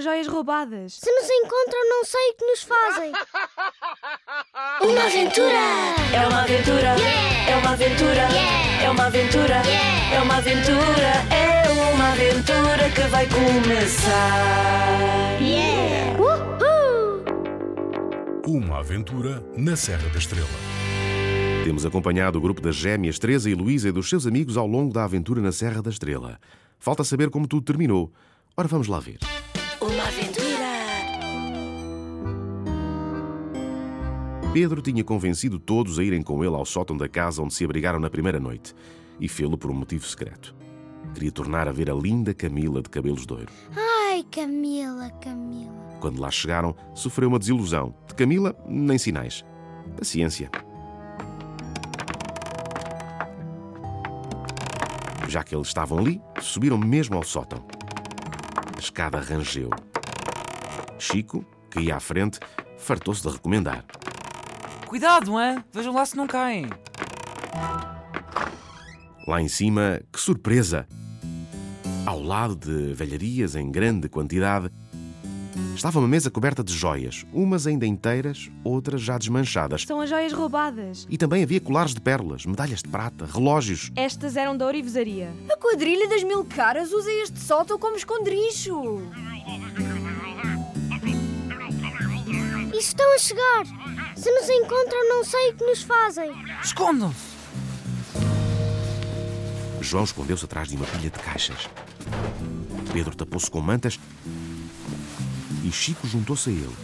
as joias roubadas. Se nos encontram, não sei o que nos fazem. Uma aventura! É uma aventura, é uma aventura, é uma aventura, é uma aventura, é uma aventura que vai começar. Uhul! Uma aventura na Serra da Estrela. Temos acompanhado o grupo das gêmeas Teresa e Luísa e dos seus amigos ao longo da aventura na Serra da Estrela. Falta saber como tudo terminou. Ora, vamos lá ver. Pedro tinha convencido todos a irem com ele ao sótão da casa onde se abrigaram na primeira noite. E fê-lo por um motivo secreto. Queria tornar a ver a linda Camila de cabelos de ouro. Ai, Camila, Camila. Quando lá chegaram, sofreu uma desilusão. De Camila, nem sinais. Paciência. Já que eles estavam ali, subiram mesmo ao sótão. A escada rangeu. Chico, que ia à frente, fartou-se de recomendar. Cuidado, hein? Vejam lá se não caem. Lá em cima, que surpresa! Ao lado de velharias em grande quantidade, estava uma mesa coberta de joias, umas ainda inteiras, outras já desmanchadas. São as joias roubadas. E também havia colares de pérolas, medalhas de prata, relógios. Estas eram da ourivesaria. A quadrilha das mil caras usa este sótão como esconderijo. E estão a chegar. Se nos encontram, não sei o que nos fazem. Escondam-se! João escondeu-se atrás de uma pilha de caixas. Pedro tapou-se com mantas e Chico juntou-se a ele.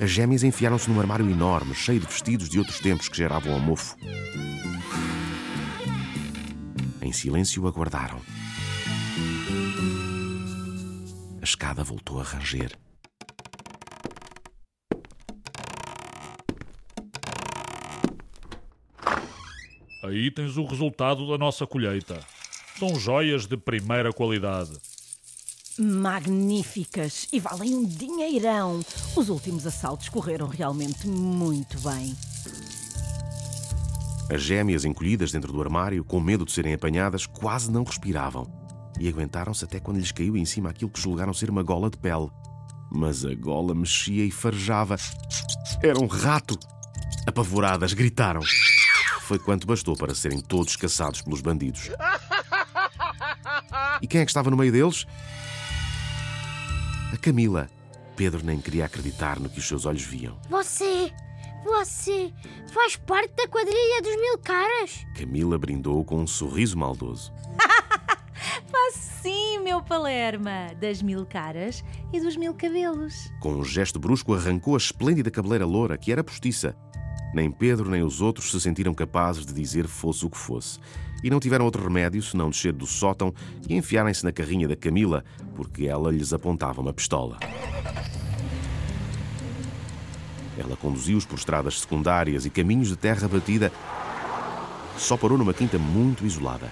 As gêmeas enfiaram-se num armário enorme, cheio de vestidos de outros tempos que geravam ao mofo. Em silêncio aguardaram. A escada voltou a ranger. Aí tens o resultado da nossa colheita. São joias de primeira qualidade. Magníficas e valem um dinheirão. Os últimos assaltos correram realmente muito bem. As gêmeas, encolhidas dentro do armário, com medo de serem apanhadas, quase não respiravam. E aguentaram-se até quando lhes caiu em cima aquilo que julgaram ser uma gola de pele. Mas a gola mexia e farejava. Era um rato! Apavoradas, gritaram. Foi quanto bastou para serem todos caçados pelos bandidos. E quem é que estava no meio deles? A Camila. Pedro nem queria acreditar no que os seus olhos viam. Você, você faz parte da quadrilha dos mil caras? Camila brindou com um sorriso maldoso. Faz sim, meu Palerma, das mil caras e dos mil cabelos. Com um gesto brusco, arrancou a esplêndida cabeleira loura, que era postiça. Nem Pedro nem os outros se sentiram capazes de dizer fosse o que fosse. E não tiveram outro remédio senão descer do sótão e enfiarem-se na carrinha da Camila, porque ela lhes apontava uma pistola. Ela conduziu-os por estradas secundárias e caminhos de terra batida. Só parou numa quinta muito isolada.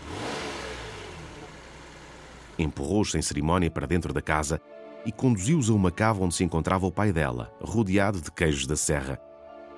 Empurrou-os sem cerimónia para dentro da casa e conduziu-os a uma cava onde se encontrava o pai dela, rodeado de queijos da serra.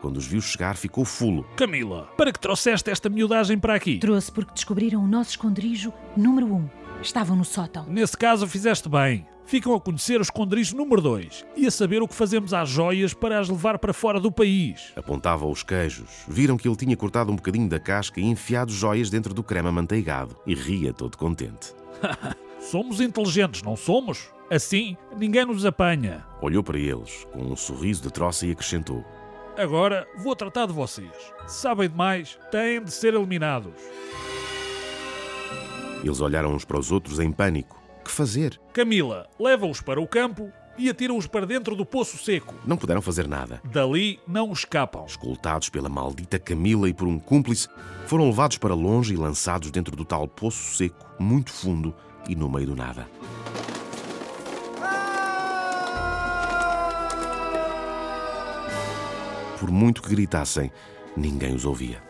Quando os viu chegar, ficou fulo. Camila, para que trouxeste esta miudagem para aqui? Trouxe porque descobriram o nosso esconderijo número um. Estavam no sótão. Nesse caso fizeste bem. Ficam a conhecer o esconderijo número 2 e a saber o que fazemos às joias para as levar para fora do país. Apontava os queijos. Viram que ele tinha cortado um bocadinho da casca e enfiado joias dentro do creme amanteigado. E ria todo contente. Somos inteligentes, não somos? Assim, ninguém nos apanha. Olhou para eles, com um sorriso de troça e acrescentou. Agora vou tratar de vocês. Sabem demais, têm de ser eliminados. Eles olharam uns para os outros em pânico. Que fazer? Camila, leva-os para o campo e atira-os para dentro do poço seco. Não puderam fazer nada. Dali não escapam. Escoltados pela maldita Camila e por um cúmplice, foram levados para longe e lançados dentro do tal poço seco, muito fundo e no meio do nada. Por muito que gritassem, ninguém os ouvia.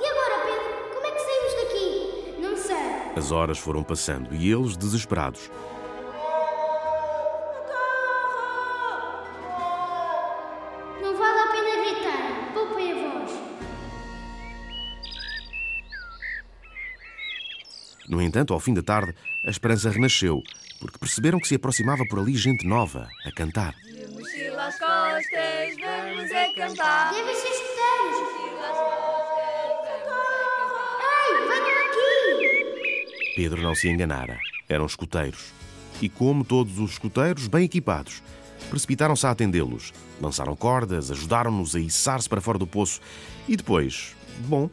E agora, Pedro? Como é que saímos daqui? Não sei. As horas foram passando e eles, desesperados, Não vale a pena gritar. Poupem a voz. No entanto, ao fim da tarde, a esperança renasceu, porque perceberam que se aproximava por ali gente nova a cantar. Às costas, vamos a cantar. Devem ser escuteiros. Ei, venham aqui! Pedro não se enganara. Eram escuteiros. E como todos os escuteiros, bem equipados, precipitaram-se a atendê-los. Lançaram cordas, ajudaram-nos a içar-se para fora do poço. E depois, bom,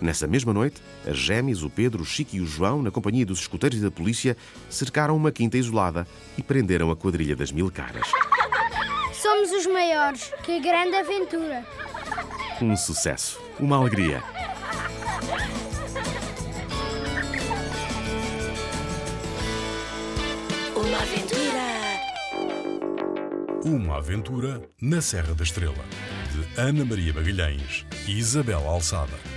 nessa mesma noite, as gêmeas, o Pedro, o Chico e o João, na companhia dos escuteiros e da polícia, cercaram uma quinta isolada e prenderam a quadrilha das mil caras. Somos os maiores. Que grande aventura. Um sucesso. Uma alegria. Uma aventura. Uma aventura na Serra da Estrela, de Ana Maria Magalhães e Isabel Alçada.